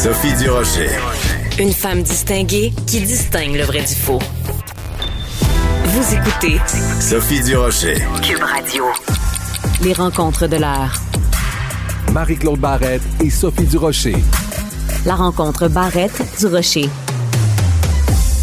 Sophie Durocher. Une femme distinguée qui distingue le vrai du faux. Vous écoutez Sophie Durocher. Cube Radio. Les rencontres de l'heure. Marie-Claude Barrette et Sophie Durocher. La rencontre Barrette-Durocher.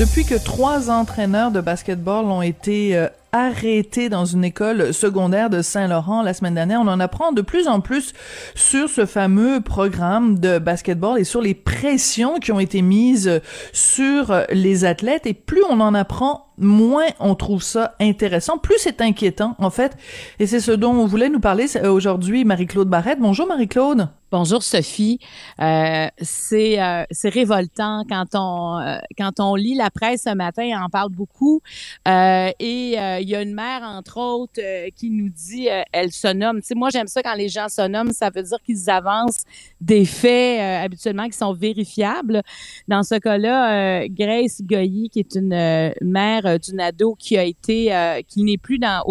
Depuis que trois entraîneurs de basketball ont été euh, arrêtés dans une école secondaire de Saint-Laurent la semaine dernière, on en apprend de plus en plus sur ce fameux programme de basketball et sur les pressions qui ont été mises sur les athlètes. Et plus on en apprend, moins on trouve ça intéressant, plus c'est inquiétant en fait. Et c'est ce dont on voulait nous parler aujourd'hui, Marie-Claude Barrette. Bonjour Marie-Claude. Bonjour Sophie. Euh, c'est euh, révoltant quand on euh, quand on lit la presse ce matin, on en parle beaucoup. Euh, et euh, y a une mère entre autres qui nous dit, elle se nomme. Tu moi j'aime ça quand les gens se nomment, ça veut dire qu'ils avancent des faits habituellement qui sont vérifiables. Dans ce cas-là, Grace Goyi, qui est une mère d'une ado qui a été, qui n'est plus dans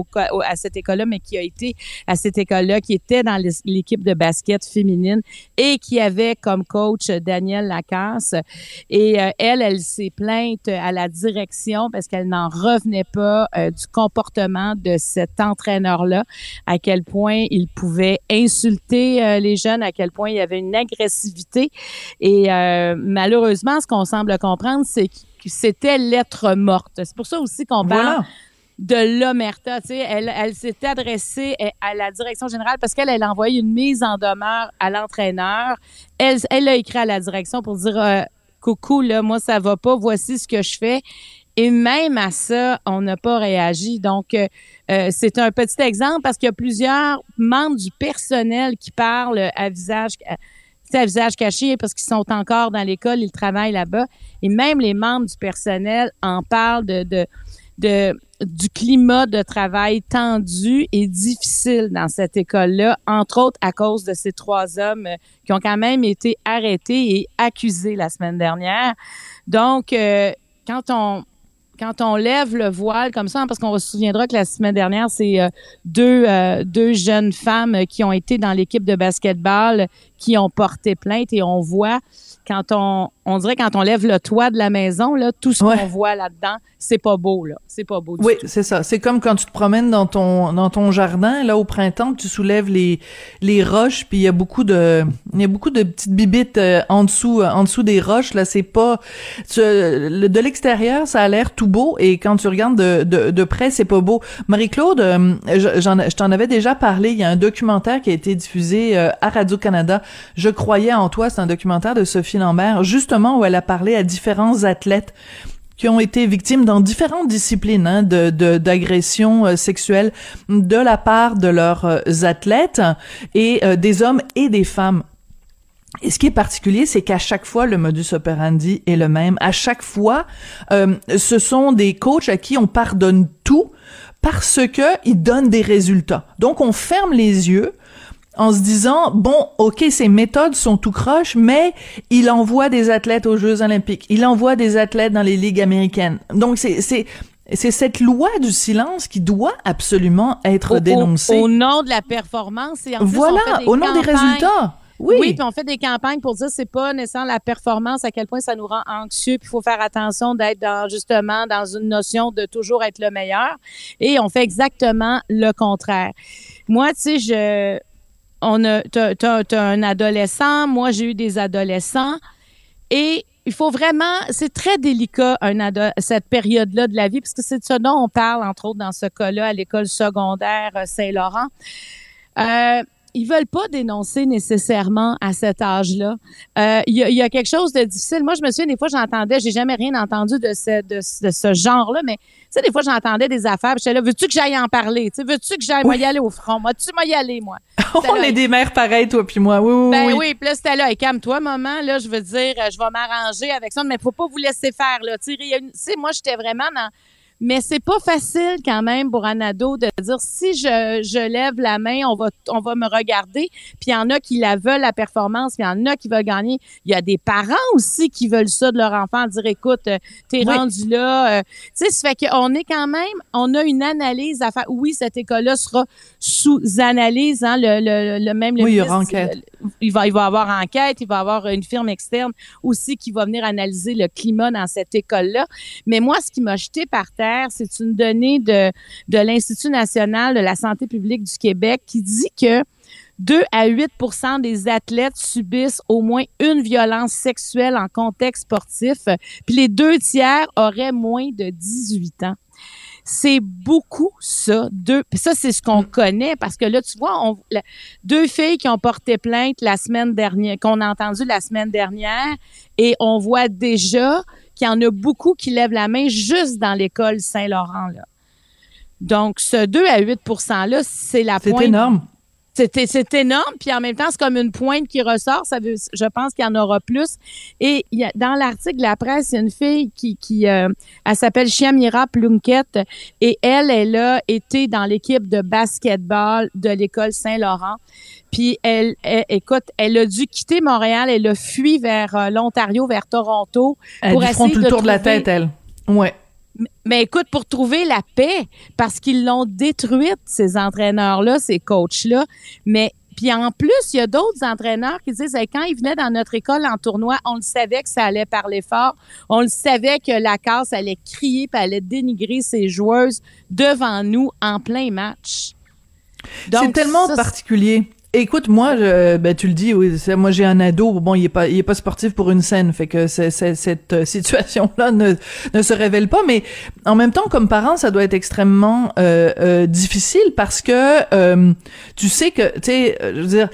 à cette école-là, mais qui a été à cette école-là, qui était dans l'équipe de basket féminine et qui avait comme coach Daniel Lacasse. Et euh, elle, elle s'est plainte à la direction parce qu'elle n'en revenait pas euh, du comportement de cet entraîneur-là, à quel point il pouvait insulter euh, les jeunes, à quel point il y avait une agressivité. Et malheureusement, ce qu'on semble comprendre, c'est que c'était lettre morte. C'est pour ça aussi qu'on parle de l'omerta. Tu sais, elle, elle s'est adressée à la direction générale parce qu'elle elle a envoyé une mise en demeure à l'entraîneur. Elle, elle a écrit à la direction pour dire euh, coucou là, moi ça va pas, voici ce que je fais. Et même à ça, on n'a pas réagi. Donc, euh, euh, c'est un petit exemple parce qu'il y a plusieurs membres du personnel qui parlent à visage, à visage caché parce qu'ils sont encore dans l'école, ils travaillent là-bas. Et même les membres du personnel en parlent de, de de du climat de travail tendu et difficile dans cette école-là, entre autres à cause de ces trois hommes euh, qui ont quand même été arrêtés et accusés la semaine dernière. Donc, euh, quand on quand on lève le voile comme ça, parce qu'on se souviendra que la semaine dernière, c'est euh, deux, deux jeunes femmes qui ont été dans l'équipe de basketball qui ont porté plainte et on voit quand on, on dirait quand on lève le toit de la maison, là, tout ce qu'on voit là-dedans, c'est pas beau, là. C'est pas beau du Oui, c'est ça. C'est comme quand tu te promènes dans ton, dans ton jardin, là, au printemps, tu soulèves les, les roches, puis il y a beaucoup de, il y a beaucoup de petites bibites euh, en dessous, euh, en dessous des roches, là. C'est pas, de l'extérieur, ça a l'air tout beau, et quand tu regardes de, de, de près, c'est pas beau. Marie-Claude, euh, j'en, je t'en avais déjà parlé. Il y a un documentaire qui a été diffusé à Radio-Canada. Je croyais en toi. C'est un documentaire de Sophie Lambert, juste où elle a parlé à différents athlètes qui ont été victimes dans différentes disciplines hein, de d'agressions euh, sexuelles de la part de leurs euh, athlètes et euh, des hommes et des femmes. Et ce qui est particulier, c'est qu'à chaque fois, le modus operandi est le même. À chaque fois, ce sont des coachs à qui on pardonne tout parce que ils donnent des résultats. Donc, on ferme les yeux en se disant bon ok ces méthodes sont tout croche mais il envoie des athlètes aux Jeux Olympiques il envoie des athlètes dans les ligues américaines donc c'est c'est c'est cette loi du silence qui doit absolument être dénoncée. Au, nom de la performance et en voilà, au nom des résultats. Oui. oui, puis on fait des campagnes pour dire c'est pas nécessairement la performance à quel point ça nous rend anxieux, puis il faut faire attention d'être dans justement dans une notion de toujours être le meilleur et on fait exactement le contraire. Moi, tu sais, je on a, un adolescent, moi j'ai eu des adolescents, et il faut vraiment, c'est très délicat cette période-là de la vie, parce que c'est de ce dont on parle, entre autres, dans ce cas-là, à l'école secondaire euh, Saint-Laurent. Euh, ils veulent pas dénoncer nécessairement à cet âge-là. Euh, il y, a, quelque chose de difficile. Moi, je me souviens des fois, j'entendais, j'ai jamais rien entendu de ce, de, ce genre-là, mais tu sais, des fois, j'entendais des affaires, j'étais là, veux-tu que j'aille en parler? Tu veux-tu que j'aille y aller au front? Moi, tu m'y aller, moi. On est des mères pareilles, toi puis moi. Oui, oui, ben oui. oui, puis là, c'était là, et calme-toi, maman, là, je veux dire, je vais m'arranger avec ça, mais faut pas vous laisser faire, là. Tu sais, moi, j'étais vraiment dans Mais c'est pas facile quand même pour un ado de dire si je, je lève la main, on va on va me regarder. Puis il y en a qui la veulent la performance, puis il y en a qui veulent gagner. Il y a des parents aussi qui veulent ça de leur enfant, dire écoute, euh, t'es rendu là. Euh. tu sais, ça fait qu'on est quand même, on a une analyse à faire. Oui, cette école-là sera sous analyse, hein, le, le, le même. Le oui, il y aura enquête. Il va, il va avoir enquête, il va avoir une firme externe aussi qui va venir analyser le climat dans cette école-là. Mais moi, ce qui m'a jeté par terre c'est une donnée de, de l'Institut national de la santé publique du Québec qui dit que 2 à 8% des athlètes subissent au moins une violence sexuelle en contexte sportif, puis les deux tiers auraient moins de 18 ans. C'est beaucoup ça. Deux, ça c'est ce qu'on connaît parce que là tu vois, on, deux filles qui ont porté plainte la semaine dernière, qu'on a entendu la semaine dernière, et on voit déjà qu'il y en a beaucoup qui lèvent la main juste dans l'école Saint-Laurent. Là. Donc, ce 2 à 8 %-là, c'est la pointe. C'est énorme. C'est énorme, puis en même temps, c'est comme une pointe qui ressort. Ça veut, je pense qu'il y en aura plus. Et il y a, dans l'article de la presse, il y a une fille qui, qui euh, elle s'appelle Chiamira Plunkett, et elle, elle a été dans l'équipe de basketball de l'école Saint-Laurent. Puis elle, écoute, elle a dû quitter Montréal, elle a fui vers euh, l'Ontario, vers Toronto. Elle pour essayer tout le tour de la tête, elle. Ouais. Mais écoute, pour trouver la paix, parce qu'ils l'ont détruite, ces entraîneurs-là, ces coachs-là. Mais puis en plus, il y a d'autres entraîneurs qui disent quand ils venaient dans notre école en tournoi, on le savait que ça allait parler fort. On le savait que la casse allait crier puis allait dénigrer ses joueuses devant nous en plein match. C'est tellement particulier. Écoute, moi, ben, tu le dis, oui, moi j'ai un ado, bon, il est pas, il est pas sportif pour une scène, fait que cette euh, situation-là ne, ne se révèle pas, mais en même temps, comme parent, ça doit être extrêmement euh, euh, difficile parce que tu sais que, tu sais, je veux dire,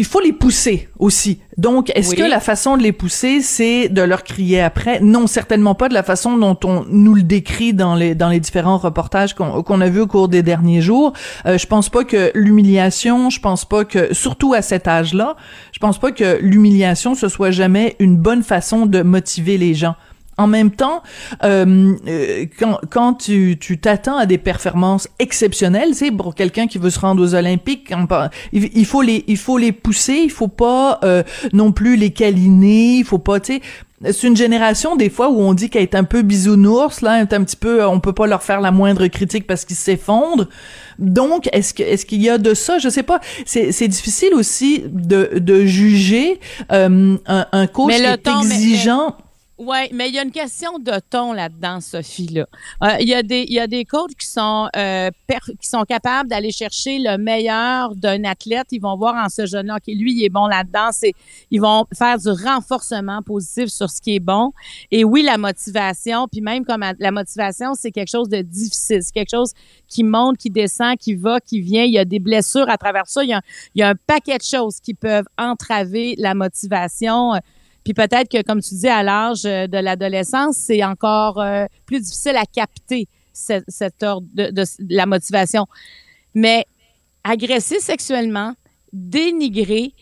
il faut les pousser aussi. Donc, est-ce que la façon de les pousser, c'est de leur crier après? Non, certainement pas de la façon dont on nous le décrit dans les dans les différents reportages qu'on a vus au cours des derniers jours. Euh, je pense pas que l'humiliation, je pense pas que surtout à cet âge-là, je pense pas que l'humiliation ce soit jamais une bonne façon de motiver les gens. En même temps, euh, euh, quand, quand tu t'attends à des performances exceptionnelles, c'est pour quelqu'un qui veut se rendre aux Olympiques, il, faut les il faut les pousser, il faut pas euh, non plus les câliner, il faut pas, tu sais. C'est une génération des fois où on dit qu'elle est un peu bisounours, là, est un petit peu, on peut pas leur faire la moindre critique parce qu'ils s'effondrent. Donc, est-ce que est-ce qu'il y a de ça? Je sais pas. C'est c'est difficile aussi de de juger un, un coach qui est exigeant. Oui, mais il y a une question de ton là-dedans, Sophie. Là. Euh, il, y a des, il y a des coachs qui sont, euh, qui sont capables d'aller chercher le meilleur d'un athlète. Ils vont voir en ce jeune-là, qui lui, il est bon là-dedans. C'est, ils vont faire du renforcement positif sur ce qui est bon. Et oui, la motivation, puis même comme la motivation, c'est quelque chose de difficile. C'est quelque chose qui monte, qui descend, qui va, qui vient. Il y a des blessures à travers ça. Il y a, il y a un paquet de choses qui peuvent entraver la motivation. Puis peut-être que, comme tu dis, à l'âge euh, de l'adolescence, c'est encore euh, plus difficile à capter cette, cette ordre de, de, la motivation. Mais agresser sexuellement, dénigrer,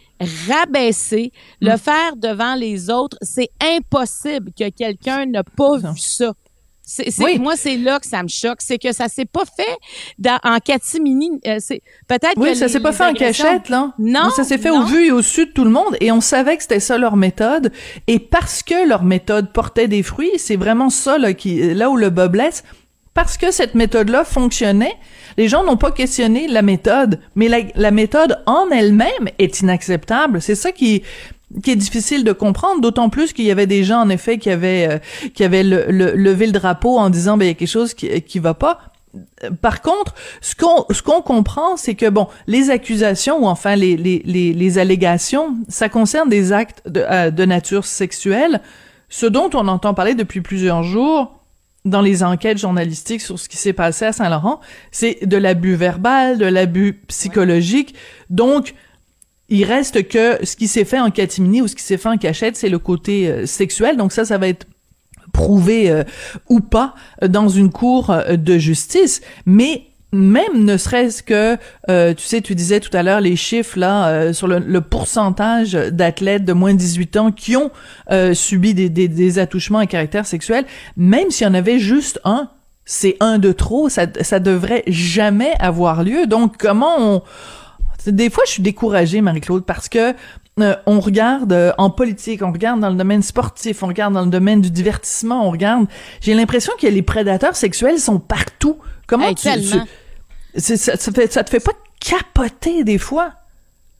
rabaisser, le mm. faire devant les autres, c'est impossible que quelqu'un n'ait pas vu ça. C'est, oui. Moi, c'est là que ça me choque. C'est que ça s'est pas fait dans, en catimini. Euh, c'est, peut-être oui, ça s'est pas fait en cachette, là. Non. ça s'est fait au vu et au su de tout le monde. Et on savait que c'était ça leur méthode. Et parce que leur méthode portait des fruits, c'est vraiment ça, là, qui, là où le bas blesse. Parce que cette méthode-là fonctionnait, les gens n'ont pas questionné la méthode, mais la, la méthode en elle-même est inacceptable. C'est ça qui, qui est difficile de comprendre, d'autant plus qu'il y avait des gens en effet qui avaient euh, qui avaient le, levé le drapeau en disant ben il y a quelque chose qui qui va pas. Par contre, ce qu'on ce qu'on comprend, c'est que bon, les accusations ou enfin les les les, les allégations, ça concerne des actes de, euh, de nature sexuelle, ce dont on entend parler depuis plusieurs jours dans les enquêtes journalistiques sur ce qui s'est passé à Saint-Laurent, c'est de l'abus verbal, de l'abus psychologique. Donc il reste que ce qui s'est fait en catimini ou ce qui s'est fait en cachette, c'est le côté euh, sexuel. Donc ça, ça va être prouvé euh, ou pas euh, dans une cour de justice. Mais même ne serait-ce que, euh, tu sais, tu disais tout à l'heure les chiffres là euh, sur le, pourcentage d'athlètes de moins de 18 ans qui ont euh, subi des, des, des, attouchements à caractère sexuel, même s'il y en avait juste un, c'est un de trop, ça, ça devrait jamais avoir lieu. Donc comment on... Des fois, je suis découragée, Marie-Claude, parce que on regarde en politique, on regarde dans le domaine sportif, on regarde dans le domaine du divertissement, on regarde. J'ai l'impression que les prédateurs sexuels sont partout. Comment tu, ça, ça, fait, ça te fait pas capoter des fois?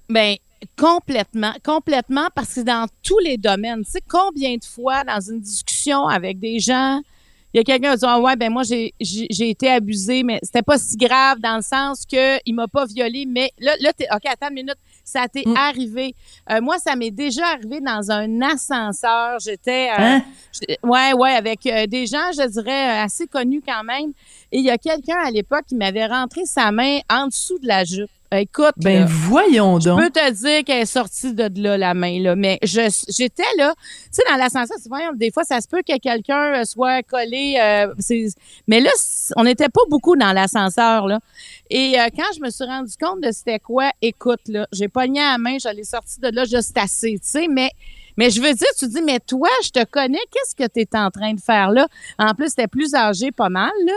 Ben, complètement, complètement, parce que dans tous les domaines, tu sais, combien de fois dans une discussion avec des gens, il y a quelqu'un qui dit ah ouais ben moi j'ai j'ai été abusé mais c'était pas si grave dans le sens que il m'a pas violé mais là là OK attends une minute ça t'est mm. arrivé euh, moi ça m'est déjà arrivé dans un ascenseur j'étais euh, hein? ouais ouais avec euh, des gens je dirais assez connus quand même et il y a quelqu'un à l'époque qui m'avait rentré sa main en dessous de la jupe. Écoute, ben voyons donc. Je peux te dire qu'elle est sortie de là la main là, mais je j'étais là, tu sais dans l'ascenseur, voyons des fois ça se peut que quelqu'un euh, soit collé euh, mais là on n'était pas beaucoup dans l'ascenseur là. Et euh, quand je me suis rendu compte de c'était quoi, écoute là, j'ai pogné à la main, j'allais sortir de là juste assez, tu sais, mais mais je veux dire, tu dis, mais toi, je te connais, qu'est-ce que tu es en train de faire là? En plus, t'es plus âgé pas mal, là.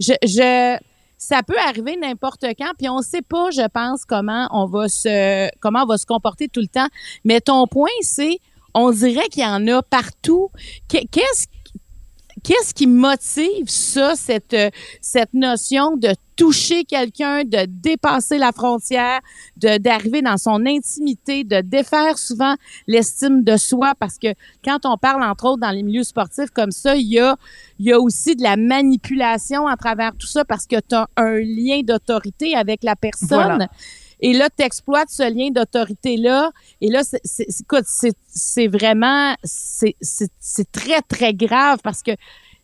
Je, je, ça peut arriver n'importe quand, puis on sait pas, je pense, comment on va se, comment on va se comporter tout le temps. Mais ton point, c'est, on dirait qu'il y en a partout. Qu'est-ce Qu'est-ce qui motive ça, cette, euh, cette notion de toucher quelqu'un, de dépasser la frontière, de d'arriver dans son intimité, de défaire souvent l'estime de soi, parce que quand on parle entre autres dans les milieux sportifs comme ça, il y a il y a aussi de la manipulation à travers tout ça parce que tu as un lien d'autorité avec la personne. Et là, tu exploites ce lien d'autorité-là. Et là, c'est vraiment, c'est très, très grave parce que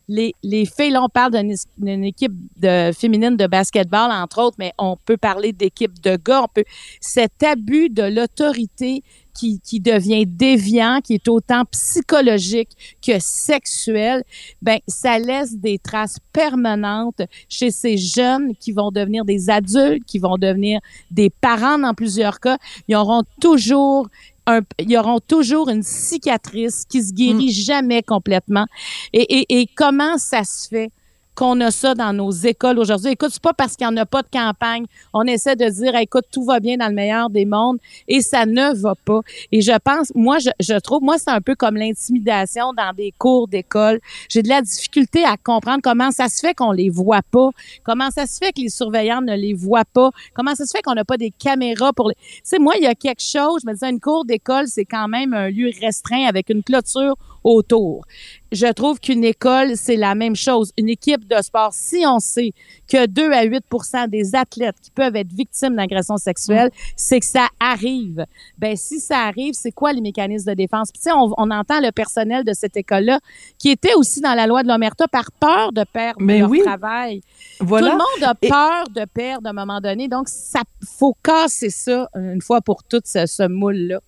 les, les filles, là, on parle d'une équipe de, féminine de basketball, entre autres, mais on peut parler d'équipe de gars. On cet abus de l'autorité qui, qui devient déviant, qui est autant psychologique que sexuel, ben ça laisse des traces permanentes chez ces jeunes qui vont devenir des adultes, qui vont devenir des parents dans plusieurs cas. Ils auront toujours un, ils auront toujours une cicatrice qui se guérit mm. jamais complètement. Et, et, et comment ça se fait? Qu'on a ça dans nos écoles aujourd'hui. Écoute, c'est pas parce qu'il n'y en a pas de campagne. On essaie de dire, écoute, tout va bien dans le meilleur des mondes et ça ne va pas. Et je pense, moi, je, trouve, moi, c'est un peu comme l'intimidation dans des cours d'école. J'ai de la difficulté à comprendre comment ça se fait qu'on les voit pas, comment ça se fait que les surveillants ne les voient pas, comment ça se fait qu'on n'a pas des caméras pour les... Tu sais, moi, il y a quelque chose, je me disais, une cour d'école, c'est quand même un lieu restreint avec une clôture autour. Je trouve qu'une école, c'est la même chose. Une équipe de sport, si on sait que 2 à 8% des athlètes qui peuvent être victimes d'agressions sexuelles, c'est que ça arrive. Ben si ça arrive, c'est quoi les mécanismes de défense? Puis, sais, on, entend le personnel de cette école-là qui était aussi dans la loi de l'Omerta par peur de perdre Mais leur travail. Voilà. Tout le monde a peur de perdre à un moment donné. Donc, ça faut casser ça une fois pour toutes, ce, ce moule-là.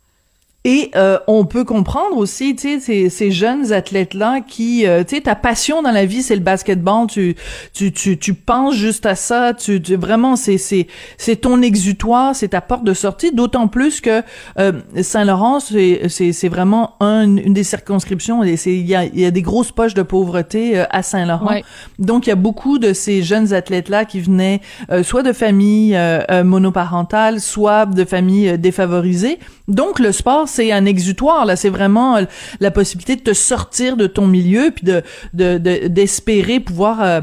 Et euh, on peut comprendre aussi, tu sais, ces, ces, jeunes athlètes-là qui, euh, tu sais, ta passion dans la vie, c'est le basketball. Tu, tu, tu, tu penses juste à ça. Tu, tu vraiment, c'est, c'est, c'est ton exutoire, c'est ta porte de sortie. D'autant plus que euh, Saint-Laurent, c'est, c'est, c'est vraiment un, une des circonscriptions. Il y a, il y a des grosses poches de pauvreté à Saint-Laurent. Donc, il y a beaucoup de ces jeunes athlètes-là qui venaient soit de familles monoparentales, soit de familles défavorisées. Donc, le sport c'est un exutoire là, c'est vraiment euh, la possibilité de te sortir de ton milieu puis de d'espérer pouvoir euh,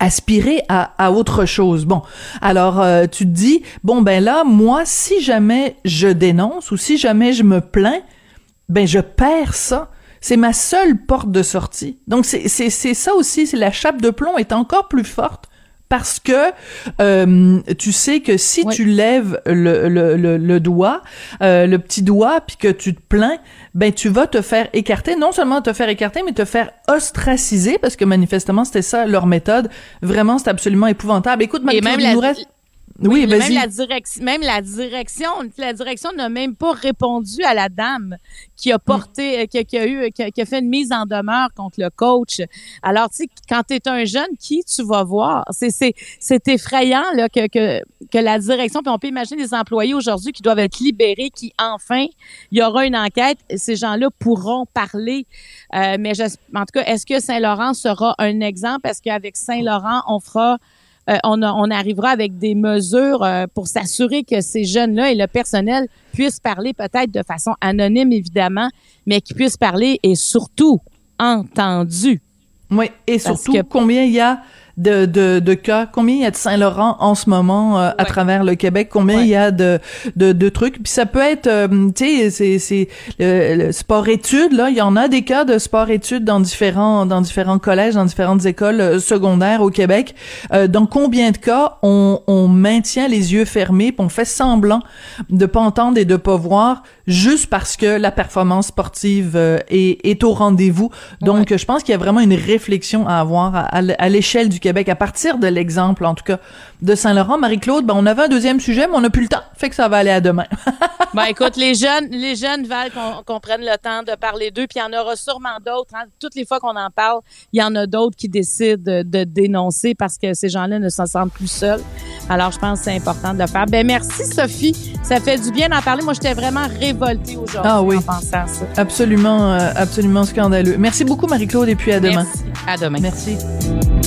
aspirer à, autre chose. Bon, alors euh, tu te dis bon ben là moi si jamais je dénonce ou si jamais je me plains, ben je perds ça. C'est ma seule porte de sortie. Donc c'est ça aussi, c'est la chape de plomb est encore plus forte parce que euh, tu sais que si tu lèves le, le, le, doigt, euh, le petit doigt, puis que tu te plains, ben tu vas te faire écarter, non seulement te faire écarter, mais te faire ostraciser, parce que manifestement c'était ça leur méthode. Vraiment, c'est absolument épouvantable. Écoute, Et même la, Oui, même la direction, même la direction, la direction n'a même pas répondu à la dame qui a porté, euh, qui, a- qui a eu, qui a, qui a fait une mise en demeure contre le coach. Alors, tu sais, quand tu es un jeune, qui tu vas voir? C'est, c'est, c'est effrayant là, que, que, que la direction, puis on peut imaginer des employés aujourd'hui qui doivent être libérés, qui enfin, il y aura une enquête, ces gens-là pourront parler. Euh, mais je, en tout cas, est-ce que Saint-Laurent sera un exemple? Est-ce qu'avec Saint-Laurent, on fera euh, on, a- on arrivera avec des mesures euh, pour s'assurer que ces jeunes-là et le personnel puissent parler peut-être de façon anonyme, évidemment, mais qu'ils puissent parler et surtout entendus. Oui, et surtout, que- combien il y a de, de, de cas, combien il y a de Saint-Laurent en ce moment euh, à travers le Québec, combien Ouais. il y a de, de, de trucs? Puis ça peut être, euh, tu sais, c'est, c'est le, le sport-études, là, il y en a des cas de sport-études dans différents, dans différents collèges, dans différentes écoles euh, secondaires au Québec. Euh, dans combien de cas on, on maintient les yeux fermés, puis on fait semblant de pas entendre et de pas voir, juste parce que la performance sportive euh, est, est au rendez-vous. Donc, je pense qu'il y a vraiment une réflexion à avoir à, à l'échelle du Québec, à partir de l'exemple, en tout cas, de Saint-Laurent. Marie-Claude, ben, on avait un deuxième sujet, mais on n'a plus le temps, fait que ça va aller à demain. Ben écoute, les jeunes, les jeunes veulent qu'on qu'on prenne le temps de parler d'eux, puis il y en aura sûrement d'autres. hein. Toutes les fois qu'on en parle, il y en a d'autres qui décident de, de dénoncer parce que ces gens-là ne se sentent plus seuls. Alors, je pense que c'est important de le faire. Ben merci, Sophie. Ça fait du bien d'en parler. Moi, j'étais vraiment révoltée aujourd'hui Ah oui. en pensant à ça. absolument, euh, absolument scandaleux. Merci beaucoup, Marie-Claude, et puis à demain. Merci. À demain. Merci.